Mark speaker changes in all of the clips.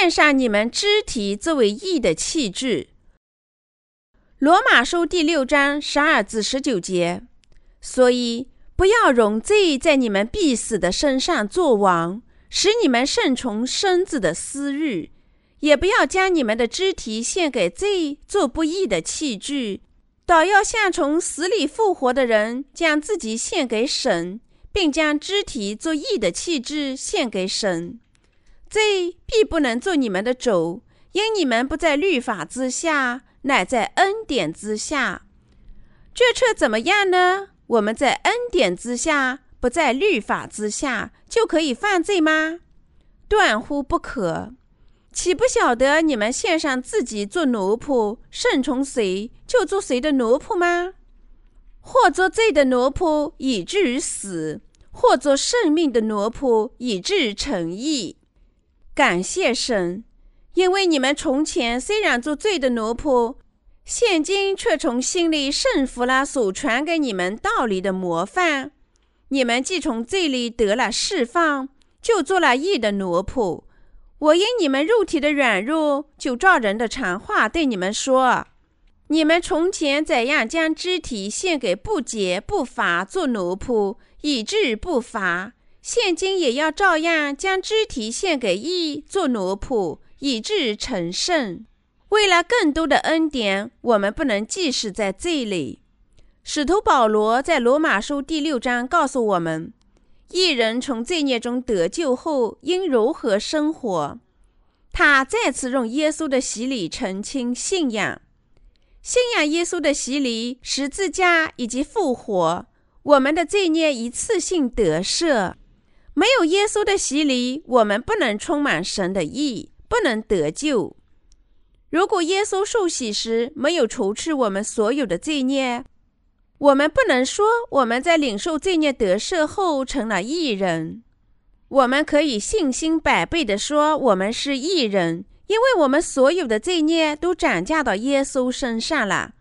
Speaker 1: 献上你们肢体作为义的器具。罗马书第六章十二至十九节。所以，不要容罪在你们必死的身上作王，使你们顺从身子的私欲；也不要将你们的肢体献给罪做不义的器具，倒要像从死里复活的人，将自己献给神，并将肢体做义的器具献给神。罪必不能做你们的主，因你们不在律法之下，乃在恩典之下。这却怎么样呢？我们在恩典之下，不在律法之下，就可以犯罪吗？断乎不可！岂不晓得你们献上自己做奴仆，顺从谁就做谁的奴仆吗？或做罪的奴仆，以至于死；或做圣命的奴仆，以至于成义。感谢神，因为你们从前虽然做罪的奴仆。现今却从心里顺服了所传给你们道理的模范，你们既从罪里得了释放，就做了义的奴仆。我因你们肉体的软弱，就照人的常话对你们说：你们从前怎样将肢体献给不洁不法做奴仆，以致不法；现今也要照样将肢体献给义做奴仆，以致成圣。为了更多的恩典，我们不能继续在罪里。使徒保罗在罗马书第六章告诉我们，一人从罪孽中得救后应如何生活。他再次用耶稣的洗礼澄清信仰，信仰耶稣的洗礼、十字架以及复活，我们的罪孽一次性得赦。没有耶稣的洗礼，我们不能充满神的意，不能得救。如果耶稣受洗时没有除去我们所有的罪孽，我们不能说我们在领受罪孽得赦后成了义人。我们可以信心百倍地说我们是义人，因为我们所有的罪孽都转嫁到耶稣身上了，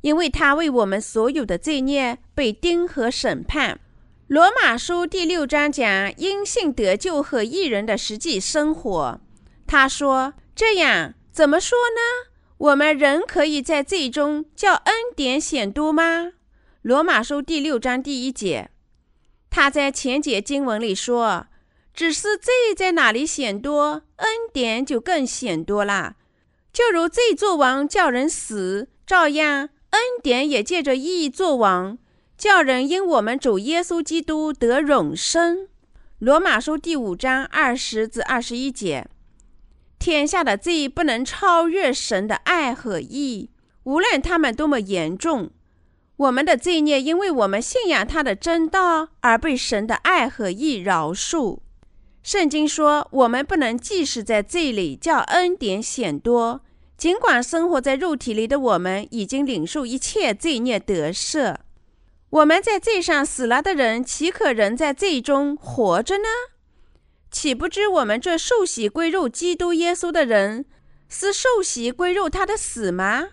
Speaker 1: 因为他为我们所有的罪孽被钉和审判。罗马书第六章讲因信得救和义人的实际生活。他说这样。怎么说呢？我们人可以在罪中叫恩典显多吗？罗马书第六章第一节，他在前节经文里说：“只是罪在哪里显多，恩典就更显多了。就如罪作王叫人死，照样恩典也借着义作王，叫人因我们主耶稣基督得永生。”罗马书第五章二十至二十一节。天下的罪不能超越神的爱和义，无论他们多么严重。我们的罪孽因为我们信仰他的真道而被神的爱和义饶恕。圣经说，我们不能即使在罪里叫恩典显多，尽管生活在肉体里的我们已经领受一切罪孽得赦。我们在罪上死了的人，岂可仍在罪中活着呢？岂不知我们这受洗归入基督耶稣的人，是受洗归入他的死吗？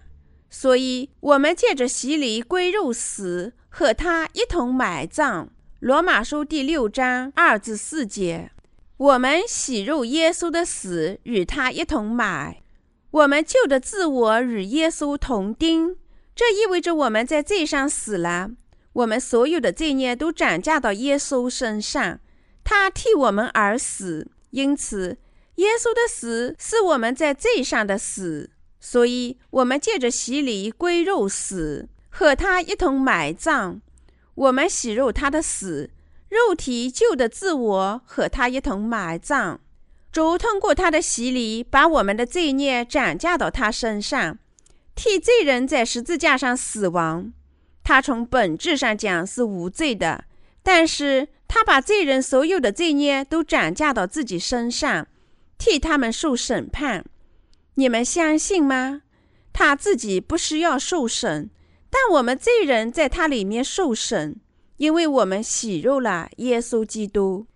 Speaker 1: 所以，我们借着洗礼归入死，和他一同埋葬。罗马书第六章二至四节，我们洗入耶稣的死，与他一同埋。我们旧的自我与耶稣同钉，这意味着我们在罪上死了。我们所有的罪孽都转嫁到耶稣身上。他替我们而死，因此耶稣的死是我们在罪上的死，所以我们借着洗礼归入死，和他一同埋葬。我们洗入他的死，肉体旧的自我和他一同埋葬。主通过他的洗礼，把我们的罪孽转嫁到他身上，替罪人在十字架上死亡。他从本质上讲是无罪的，但是。他把罪人所有的罪孽都转嫁到自己身上，替他们受审判。你们相信吗？他自己不需要受审，但我们罪人在他里面受审，因为我们洗入了耶稣基督。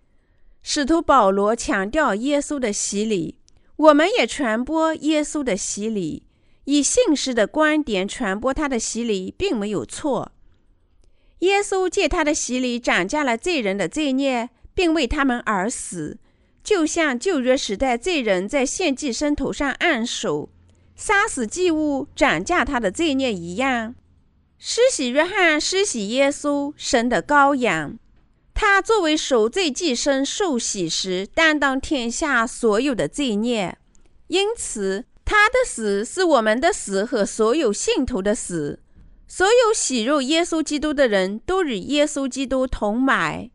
Speaker 1: 使徒保罗强调耶稣的洗礼，我们也传播耶稣的洗礼，以信实的观点传播他的洗礼，并没有错。耶稣借他的洗礼涨价了罪人的罪孽，并为他们而死，就像旧约时代罪人在献祭牲头上按手，杀死祭物，涨价他的罪孽一样。施洗约翰施洗耶稣，神的羔羊，他作为赎罪祭牲受洗时，担当天下所有的罪孽，因此他的死是我们的死和所有信徒的死。所有洗入耶稣基督的人都与耶稣基督同埋。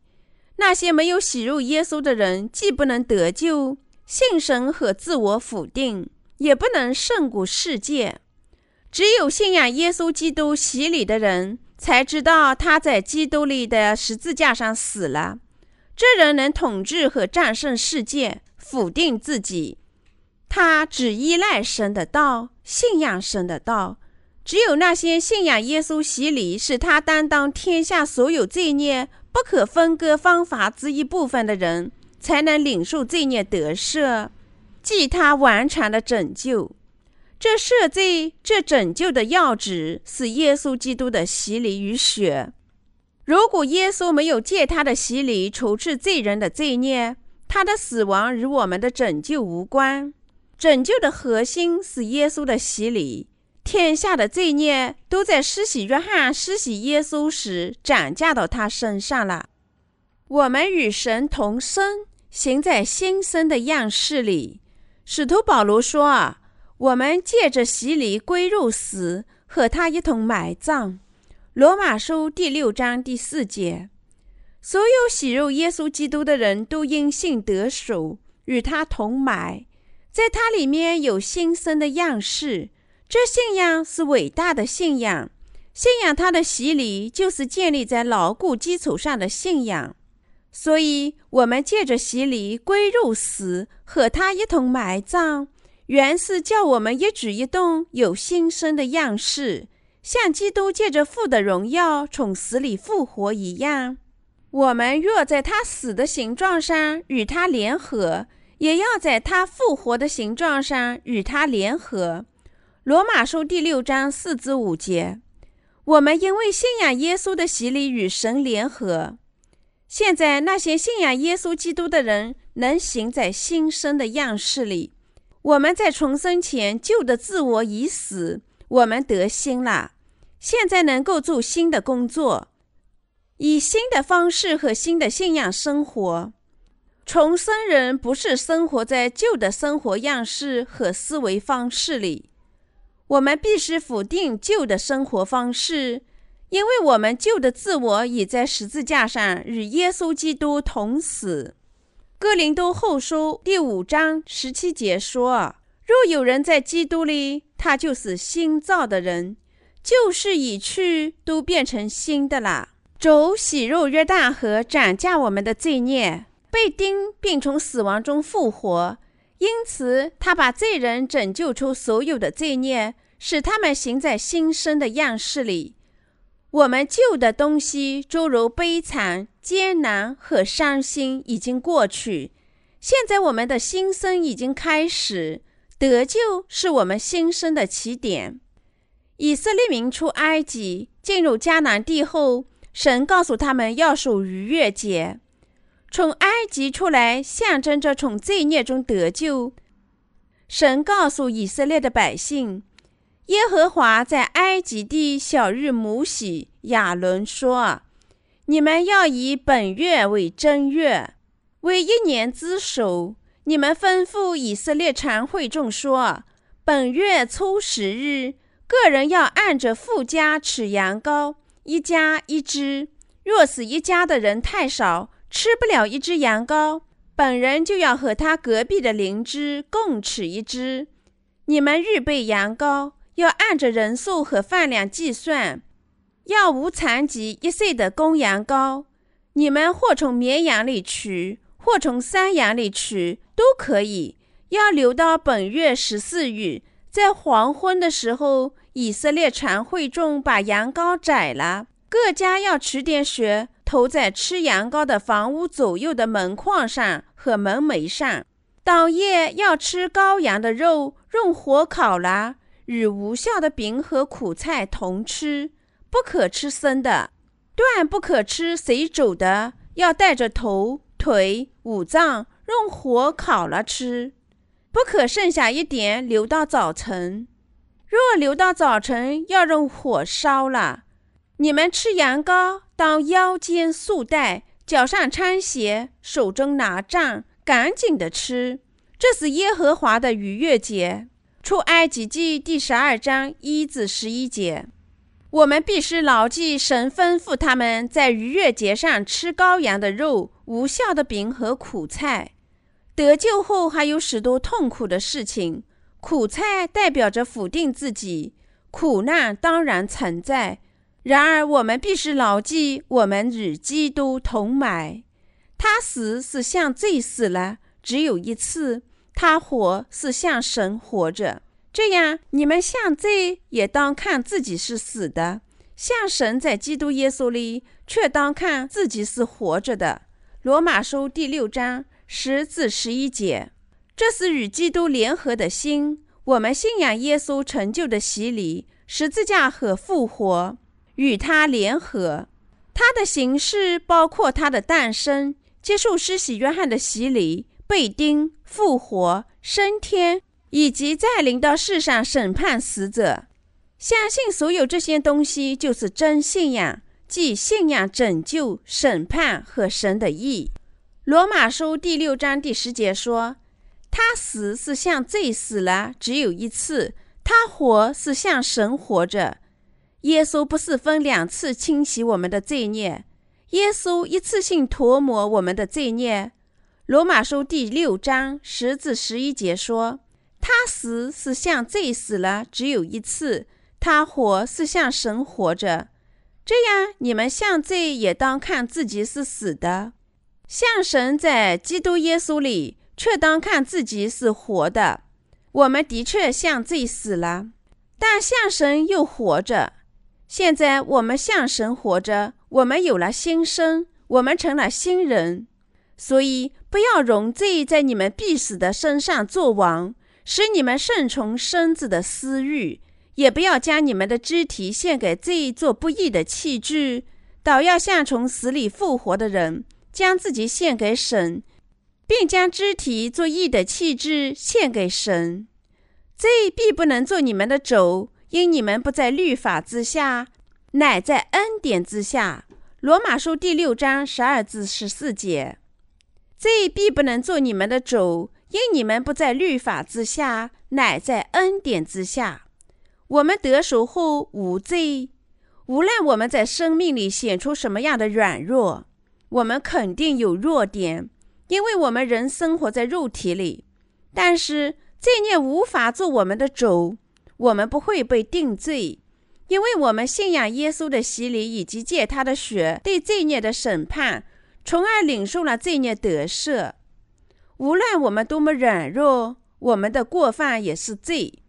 Speaker 1: 那些没有洗入耶稣的人，既不能得救，信神和自我否定，也不能胜过世界。只有信仰耶稣基督洗礼的人，才知道他在基督里的十字架上死了。这人能统治和战胜世界，否定自己。他只依赖神的道，信仰神的道。只有那些信仰耶稣洗礼，使他担当天下所有罪孽不可分割方法之一部分的人，才能领受罪孽得赦，即他完全的拯救。这赦罪、这拯救的要旨是耶稣基督的洗礼与血。如果耶稣没有借他的洗礼除去罪人的罪孽，他的死亡与我们的拯救无关。拯救的核心是耶稣的洗礼。天下的罪孽都在施洗约翰施洗耶稣时转嫁到他身上了。我们与神同生，行在新生的样式里。使徒保罗说：“啊。”我们借着洗礼归入死，和他一同埋葬。罗马书第六章第四节，所有洗入耶稣基督的人都因信得手，与他同埋，在它里面有新生的样式。这信仰是伟大的信仰，信仰他的洗礼就是建立在牢固基础上的信仰。所以，我们借着洗礼归入死，和他一同埋葬。原是叫我们一举一动有新生的样式，像基督借着父的荣耀从死里复活一样。我们若在他死的形状上与他联合，也要在他复活的形状上与他联合。罗马书第六章四至五节。我们因为信仰耶稣的洗礼与神联合。现在那些信仰耶稣基督的人能行在新生的样式里。我们在重生前旧的自我已死，我们得新了。现在能够做新的工作，以新的方式和新的信仰生活。重生人不是生活在旧的生活样式和思维方式里。我们必须否定旧的生活方式，因为我们旧的自我已在十字架上与耶稣基督同死。哥林多后书第五章十七节说：“若有人在基督里，他就是新造的人，旧事已去，都变成新的了。”主洗肉约旦河，斩价我们的罪孽，被钉并从死亡中复活，因此他把罪人拯救出所有的罪孽，使他们行在新生的样式里。我们旧的东西，诸如悲惨、艰难和伤心，已经过去。现在我们的新生已经开始，得救是我们新生的起点。以色列民出埃及，进入迦南地后，神告诉他们要守逾越节。从埃及出来，象征着从罪孽中得救。神告诉以色列的百姓。耶和华在埃及地小日母喜亚伦说：“你们要以本月为正月，为一年之首。你们吩咐以色列常会众说：本月初十日，个人要按着富家吃羊羔，一家一只。若是一家的人太少，吃不了一只羊羔，本人就要和他隔壁的邻居共吃一只。你们预备羊羔。”要按着人数和饭量计算，要无残疾一岁的公羊羔，你们或从绵羊里取，或从山羊里取，都可以。要留到本月十四日，在黄昏的时候，以色列常会众把羊羔宰了，各家要取点血，投在吃羊羔的房屋左右的门框上和门楣上。当夜要吃羔羊的肉，用火烤了。与无效的饼和苦菜同吃，不可吃生的，断不可吃水煮的，要带着头、腿、五脏、用火烤了吃，不可剩下一点留到早晨。若留到早晨，要用火烧了。你们吃羊羔，当腰间束带，脚上穿鞋，手中拿杖，赶紧的吃。这是耶和华的逾越节。出埃及记第十二章一至十一节。我们必须牢记神吩咐他们在逾越节上吃羔羊的肉、无效的饼和苦菜。得救后还有许多痛苦的事情。苦菜代表着否定自己，苦难当然存在。然而，我们必须牢记，我们与基督同埋。他死是向罪死了，只有一次；他活是向神活着。这样，你们向罪也当看自己是死的；向神在基督耶稣里，却当看自己是活着的。罗马书第六章十至十一节。这是与基督联合的心。我们信仰耶稣成就的洗礼、十字架和复活，与他联合。他的形式包括他的诞生、接受施洗约翰的洗礼、被钉、复活、升天，以及再临到世上审判死者。相信所有这些东西就是真信仰，即信仰拯救、审判和神的意。罗马书第六章第十节说。他死是向罪死了，只有一次；他活是向神活着。耶稣不是分两次清洗我们的罪孽，耶稣一次性涂抹我们的罪孽。罗马书第六章十至十一节说：“他死是向罪死了，只有一次；他活是向神活着。这样，你们向罪也当看自己是死的，向神在基督耶稣里。”却当看自己是活的。我们的确向罪死了，但向神又活着。现在我们向神活着，我们有了新生，我们成了新人。所以不要容罪在你们必死的身上作王，使你们顺从身子的私欲；也不要将你们的肢体献给罪做不义的器具，倒要像从死里复活的人，将自己献给神。并将肢体作义的气质献给神，这必不能做你们的主，因你们不在律法之下，乃在恩典之下。罗马书第六章十二至十四节，罪必不能做你们的主，因你们不在律法之下，乃在恩典之下。我们得赎后无罪，无论我们在生命里显出什么样的软弱，我们肯定有弱点。因为我们人生活在肉体里，但是罪孽无法做我们的主，我们不会被定罪，因为我们信仰耶稣的洗礼以及借他的血对罪孽的审判，从而领受了罪孽得赦。无论我们多么软弱，我们的过犯也是罪。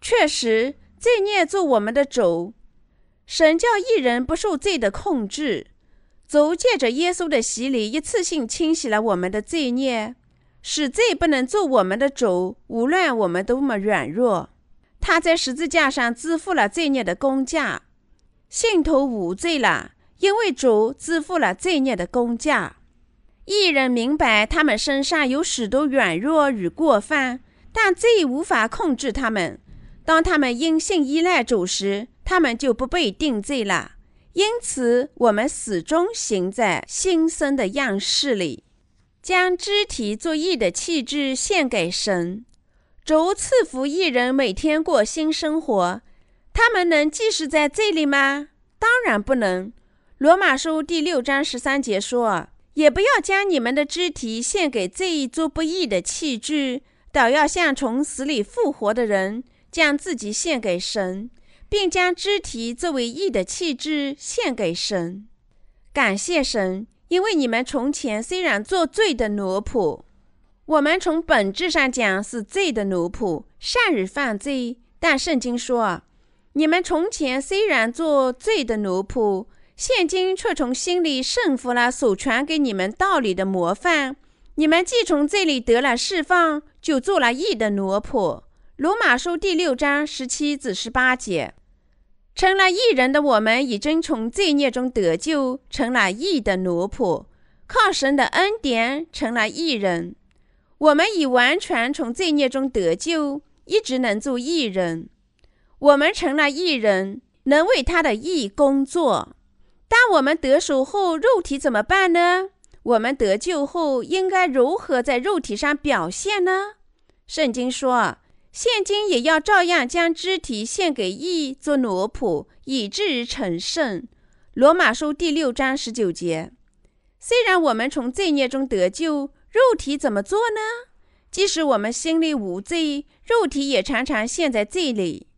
Speaker 1: 确实，罪孽做我们的主，神叫一人不受罪的控制。主借着耶稣的洗礼，一次性清洗了我们的罪孽，使罪不能做我们的主。无论我们多么软弱，他在十字架上支付了罪孽的工价，信徒无罪了，因为主支付了罪孽的工价。一人明白他们身上有许多软弱与过犯，但罪无法控制他们。当他们因信依赖主时，他们就不被定罪了。因此，我们始终行在新生的样式里，将肢体作义的气质献给神，主赐福一人每天过新生活。他们能继续在这里吗？当然不能。罗马书第六章十三节说：“也不要将你们的肢体献给这一做不义的器具，倒要像从死里复活的人，将自己献给神。”并将肢体作为义的器质献给神，感谢神，因为你们从前虽然做罪的奴仆，我们从本质上讲是罪的奴仆，善于犯罪。但圣经说，你们从前虽然做罪的奴仆，现今却从心里顺服了所传给你们道理的模范。你们既从这里得了释放，就做了义的奴仆。罗马书第六章十七至十八节。成了义人的我们，已经从罪孽中得救，成了义的奴仆，靠神的恩典成了义人。我们已完全从罪孽中得救，一直能做义人。我们成了义人，能为他的义工作。当我们得手后，肉体怎么办呢？我们得救后应该如何在肉体上表现呢？圣经说，现今也要照样将肢体献给义做奴仆，以至于成圣。罗马书第六章十九节。虽然我们从罪孽中得救，肉体怎么做呢？即使我们心里无罪，肉体也常常陷在罪里。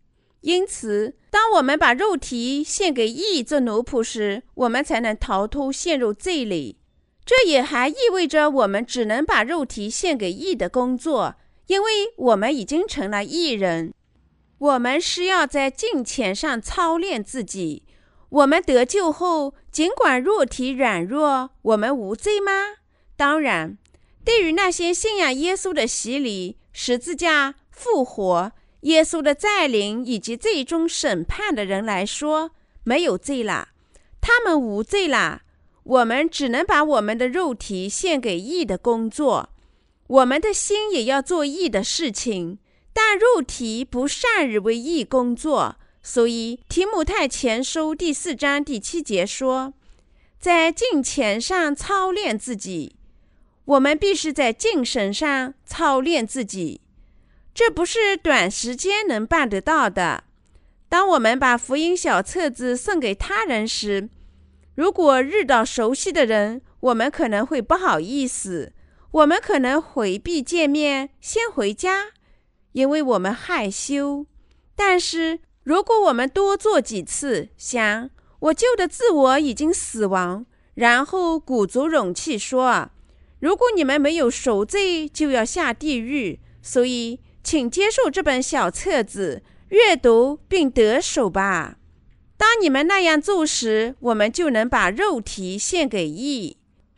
Speaker 1: 因此，当我们把肉体献给义做奴仆时，我们才能逃脱陷入罪里。这也还意味着我们只能把肉体献给义的工作，因为我们已经成了义人。我们是要在金钱上操练自己。我们得救后，尽管肉体软弱，我们无罪吗？当然，对于那些信仰耶稣的洗礼、十字架、复活、耶稣的再临以及最终审判的人来说，没有罪了。他们无罪了。我们只能把我们的肉体献给义的工作，我们的心也要做义的事情，但肉体不善于为义工作。所以提姆太前书第四章第七节说，在敬虔上操练自己。我们必须在精神上操练自己，这不是短时间能办得到的。当我们把福音小册子送给他人时，如果遇到熟悉的人，我们可能会不好意思，我们可能回避见面，先回家，因为我们害羞。但是，如果我们多做几次，想我旧的自我已经死亡，然后鼓足勇气说：“如果你们没有赎罪，就要下地狱。”所以，请接受这本小册子，阅读并得手吧。当你们那样做时，我们就能把肉体献给义。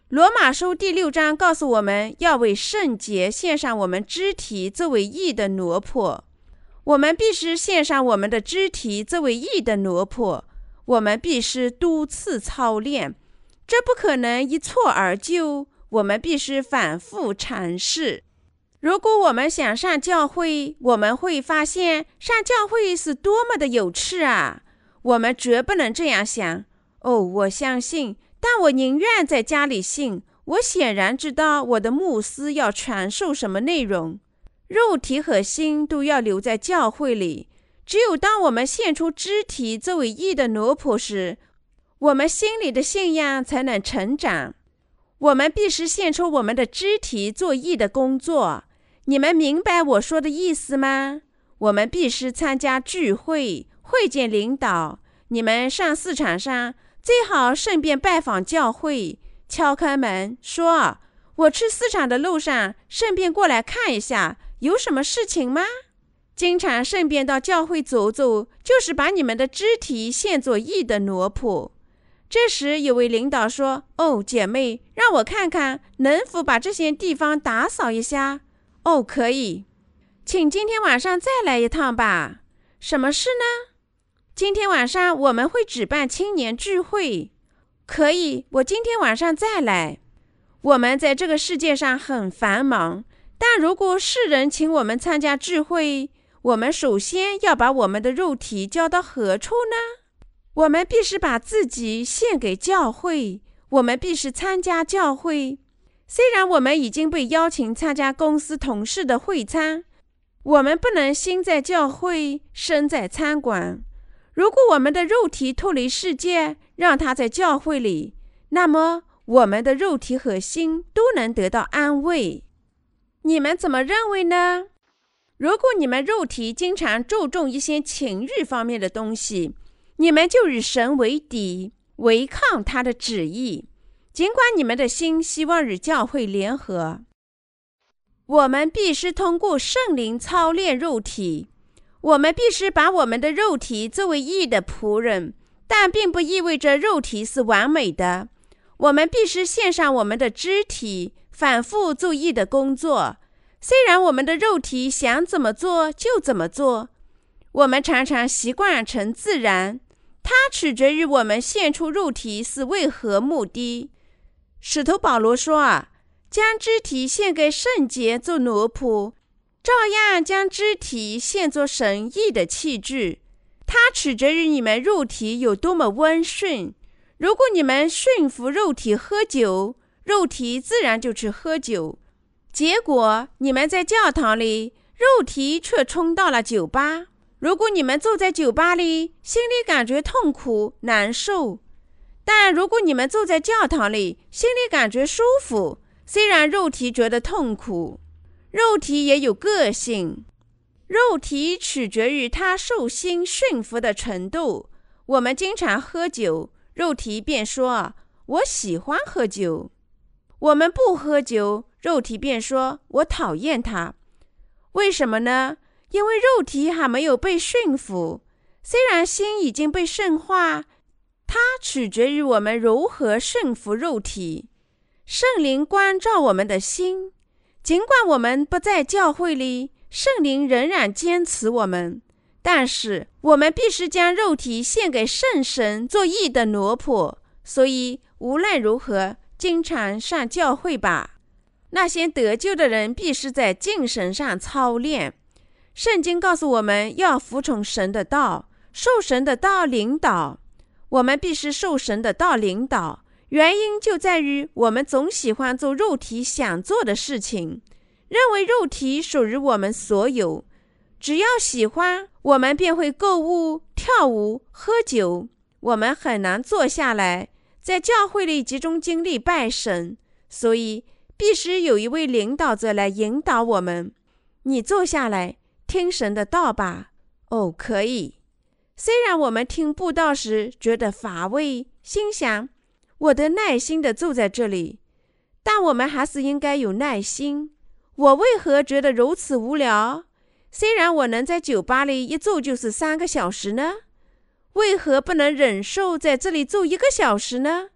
Speaker 1: 罗马书第六章告诉我们要为圣洁献上我们肢体作为义的奴仆。我们必须献上我们的肢体作为义的奴仆。我们必须多次操练，这不可能一蹴而就。我们必须反复尝试。如果我们想上教会，我们会发现上教会是多么的有趣啊！我们绝不能这样想。哦，我相信，但我宁愿在家里信。我显然知道我的牧师要传授什么内容。肉体和心都要留在教会里。只有当我们献出肢体作为义的奴仆时，我们心里的信仰才能成长。我们必须献出我们的肢体做义的工作。你们明白我说的意思吗？我们必须参加聚会。会见领导，你们上市场上最好顺便拜访教会，敲开门说：“我去市场的路上，顺便过来看一下，有什么事情吗？”经常顺便到教会走走，就是把你们的肢体献作义的奴仆。这时有位领导说：“哦，姐妹，让我看看能否把这些地方打扫一下。”“哦，可以，请今天晚上再来一趟吧。”“什么事呢？”今天晚上我们会举办青年聚会，可以，我今天晚上再来。我们在这个世界上很繁忙，但如果世人请我们参加聚会，我们首先要把我们的肉体交到何处呢？我们必须把自己献给教会，我们必须参加教会。虽然我们已经被邀请参加公司同事的会餐，我们不能心在教会，身在餐馆。如果我们的肉体脱离世界，让它在教会里，那么我们的肉体和心都能得到安慰。你们怎么认为呢？如果你们肉体经常注重一些情欲方面的东西，你们就与神为敌，违抗他的旨意。尽管你们的心希望与教会联合，我们必须通过圣灵操练肉体。我们必须把我们的肉体作为义的仆人，但并不意味着肉体是完美的。我们必须献上我们的肢体，反复做义的工作。虽然我们的肉体想怎么做就怎么做，我们常常习惯成自然。它取决于我们献出肉体是为何目的。使徒保罗说：“啊，将肢体献给圣洁做奴仆，照样将肢体献作神意的器具。它取决于你们肉体有多么温顺。如果你们驯服肉体喝酒，肉体自然就去喝酒。结果你们在教堂里，肉体却冲到了酒吧。如果你们坐在酒吧里，心里感觉痛苦难受；但如果你们坐在教堂里，心里感觉舒服，虽然肉体觉得痛苦，肉体也有个性。肉体取决于他受心驯服的程度。我们经常喝酒，肉体便说：“我喜欢喝酒。”我们不喝酒，肉体便说：“我讨厌它。”为什么呢？因为肉体还没有被驯服。虽然心已经被圣化，它取决于我们如何驯服肉体。圣灵关照我们的心，尽管我们不在教会里。圣灵仍然坚持我们，但是我们必须将肉体献给圣神做义的奴仆。所以无论如何，经常上教会吧。那些得救的人必须在精神上操练。圣经告诉我们要服从神的道，受神的道领导。我们必须受神的道领导，原因就在于我们总喜欢做肉体想做的事情。认为肉体属于我们所有，只要喜欢，我们便会购物、跳舞、喝酒。我们很难坐下来在教会里集中精力拜神，所以必须有一位领导者来引导我们。你坐下来听神的道吧。哦，可以。虽然我们听布道时觉得乏味，心想我的耐心的坐在这里，但我们还是应该有耐心。我为何觉得如此无聊？虽然我能在酒吧里一坐就是三个小时呢？为何不能忍受在这里坐一个小时呢？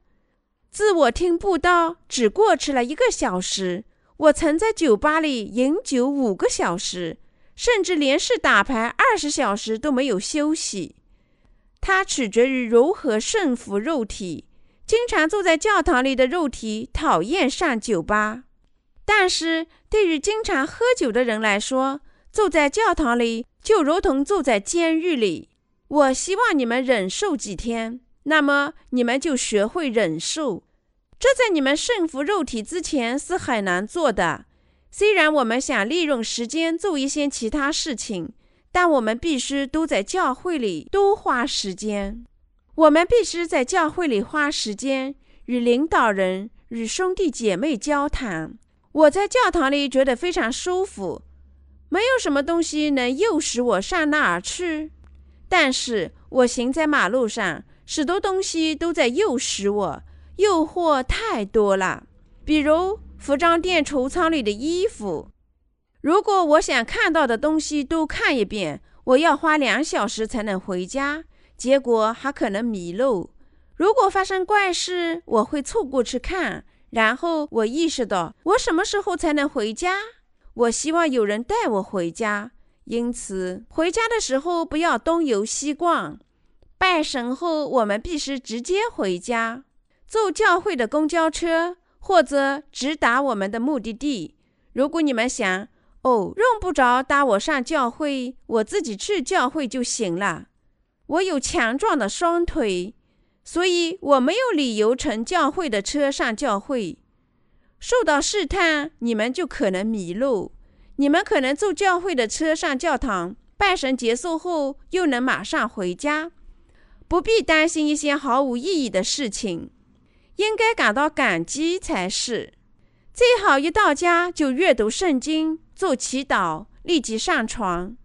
Speaker 1: 自我听布道只过去了一个小时，我曾在酒吧里饮酒五个小时，甚至连是打牌二十小时都没有休息。它取决于如何顺服肉体。经常坐在教堂里的肉体讨厌上酒吧。但是对于经常喝酒的人来说，坐在教堂里就如同坐在监狱里。我希望你们忍受几天，那么你们就学会忍受。这在你们驯服肉体之前是很难做的。虽然我们想利用时间做一些其他事情，但我们必须都在教会里多花时间。我们必须在教会里花时间与领导人、与兄弟姐妹交谈。我在教堂里觉得非常舒服，没有什么东西能诱使我上那儿去。但是我行在马路上，许多东西都在诱使我，诱惑太多了。比如服装店橱窗里的衣服，如果我想看到的东西都看一遍，我要花两小时才能回家，结果还可能迷路。如果发生怪事，我会凑过去看。然后我意识到，我什么时候才能回家？我希望有人带我回家，因此回家的时候不要东游西逛。拜神后，我们必须直接回家，坐教会的公交车或者直达我们的目的地。如果你们想，哦，用不着搭我上教会，我自己去教会就行了。我有强壮的双腿。所以我没有理由乘教会的车上教会。受到试探，你们就可能迷路。你们可能坐教会的车上教堂拜神结束后，又能马上回家，不必担心一些毫无意义的事情。应该感到感激才是。最好一到家就阅读圣经、做祈祷，立即上床。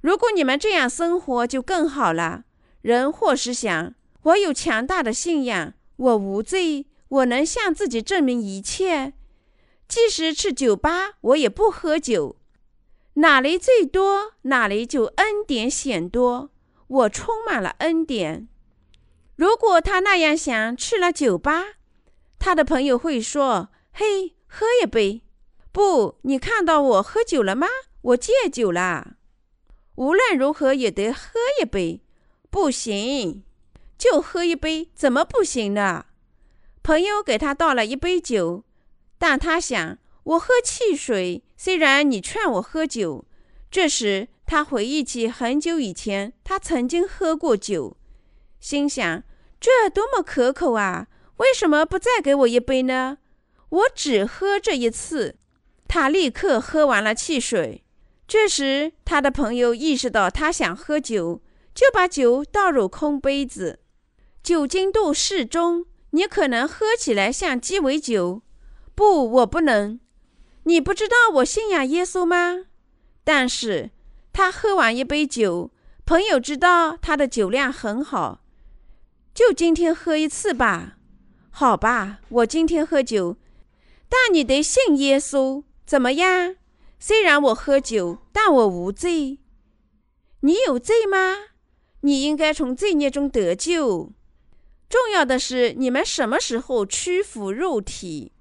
Speaker 1: 如果你们这样生活，就更好了。人或是想。我有强大的信仰，我无罪，我能向自己证明一切。即使去酒吧，我也不喝酒。哪里最多，哪里就恩典显多。我充满了恩典。如果他那样想，去了酒吧，他的朋友会说：“嘿，喝一杯。”不，你看到我喝酒了吗？我戒酒了。无论如何也得喝一杯。不行。就喝一杯，怎么不行呢？朋友给他倒了一杯酒，但他想，我喝汽水，虽然你劝我喝酒。这时，他回忆起很久以前，他曾经喝过酒，心想：这多么可口啊！为什么不再给我一杯呢？我只喝这一次。他立刻喝完了汽水。这时，他的朋友意识到他想喝酒，就把酒倒入空杯子。酒精度适中，你可能喝起来像鸡尾酒。不，我不能。你不知道我信仰耶稣吗？但是他喝完一杯酒，朋友知道他的酒量很好，就今天喝一次吧。好吧，我今天喝酒，但你得信耶稣，怎么样？虽然我喝酒，但我无罪。你有罪吗？你应该从罪孽中得救。重要的是，你们什么时候屈服肉体？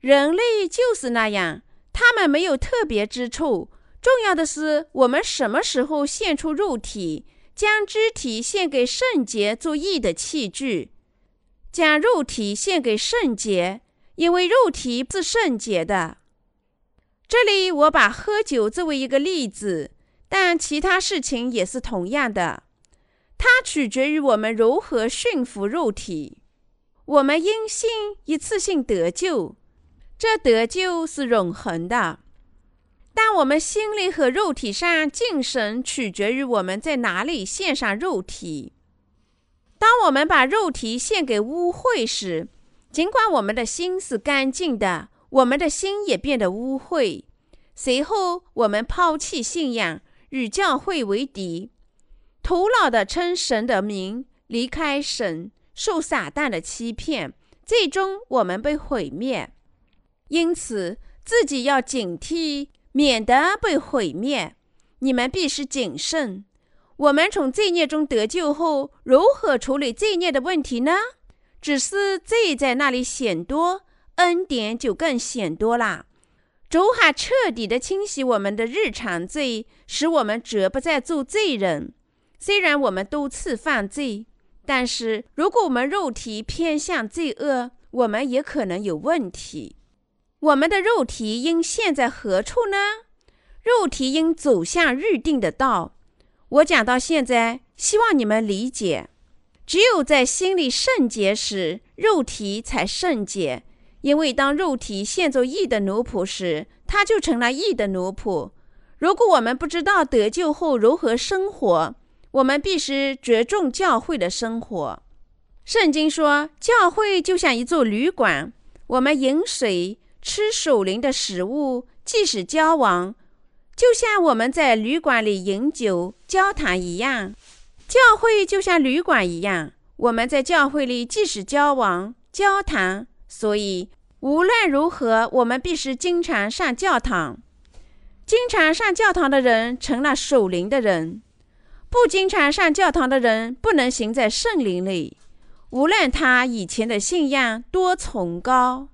Speaker 1: 人类就是那样，他们没有特别之处。重要的是，我们什么时候献出肉体，将肢体献给圣洁做义的器具，将肉体献给圣洁，因为肉体是圣洁的。这里我把喝酒作为一个例子，但其他事情也是同样的。它取决于我们如何驯服肉体。我们因信一次性得救，这得救是永恒的。但我们心里和肉体上敬神，取决于我们在哪里献上肉体。当我们把肉体献给污秽时，尽管我们的心是干净的，我们的心也变得污秽。随后，我们抛弃信仰，与教会为敌，徒劳地称神的名，离开神，受撒旦的欺骗，最终我们被毁灭。因此，自己要警惕。免得被毁灭，你们必须谨慎。我们从罪孽中得救后，如何处理罪孽的问题呢？只是罪在那里显多，恩典就更显多啦。主还彻底的清洗我们的日常罪，使我们绝不再做罪人。虽然我们多次犯罪，但是如果我们肉体偏向罪恶，我们也可能有问题。我们的肉体应陷在何处呢？肉体应走向预定的道。我讲到现在，希望你们理解。只有在心里圣洁时，肉体才圣洁。因为当肉体陷作义的奴仆时，他就成了义的奴仆。如果我们不知道得救后如何生活，我们必须着重教会的生活。圣经说，教会就像一座旅馆，我们饮水。吃守灵的食物，即使交往，就像我们在旅馆里饮酒交谈一样。教会就像旅馆一样，我们在教会里即使交往交谈。所以无论如何，我们必须经常上教堂。经常上教堂的人成了守灵的人，不经常上教堂的人不能行在圣灵里，无论他以前的信仰多崇高。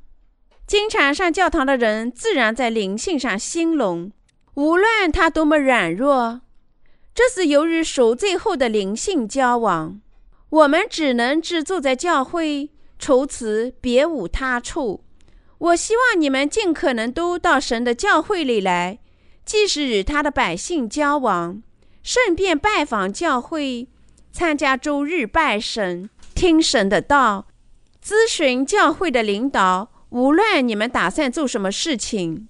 Speaker 1: 经常上教堂的人，自然在灵性上兴隆，无论他多么软弱。这是由于赎罪后的灵性交往。我们只能只住在教会，除此别无他处。我希望你们尽可能都到神的教会里来，即使与他的百姓交往，顺便拜访教会，参加周日拜神、听神的道，咨询教会的领导。无论你们打算做什么事情，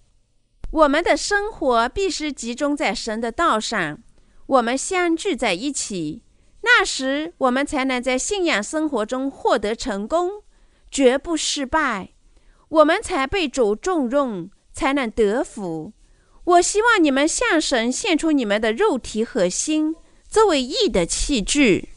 Speaker 1: 我们的生活必须集中在神的道上。我们相聚在一起，那时我们才能在信仰生活中获得成功，绝不失败。我们才被主重用，才能得福。我希望你们向神献出你们的肉体和心，作为义的器具。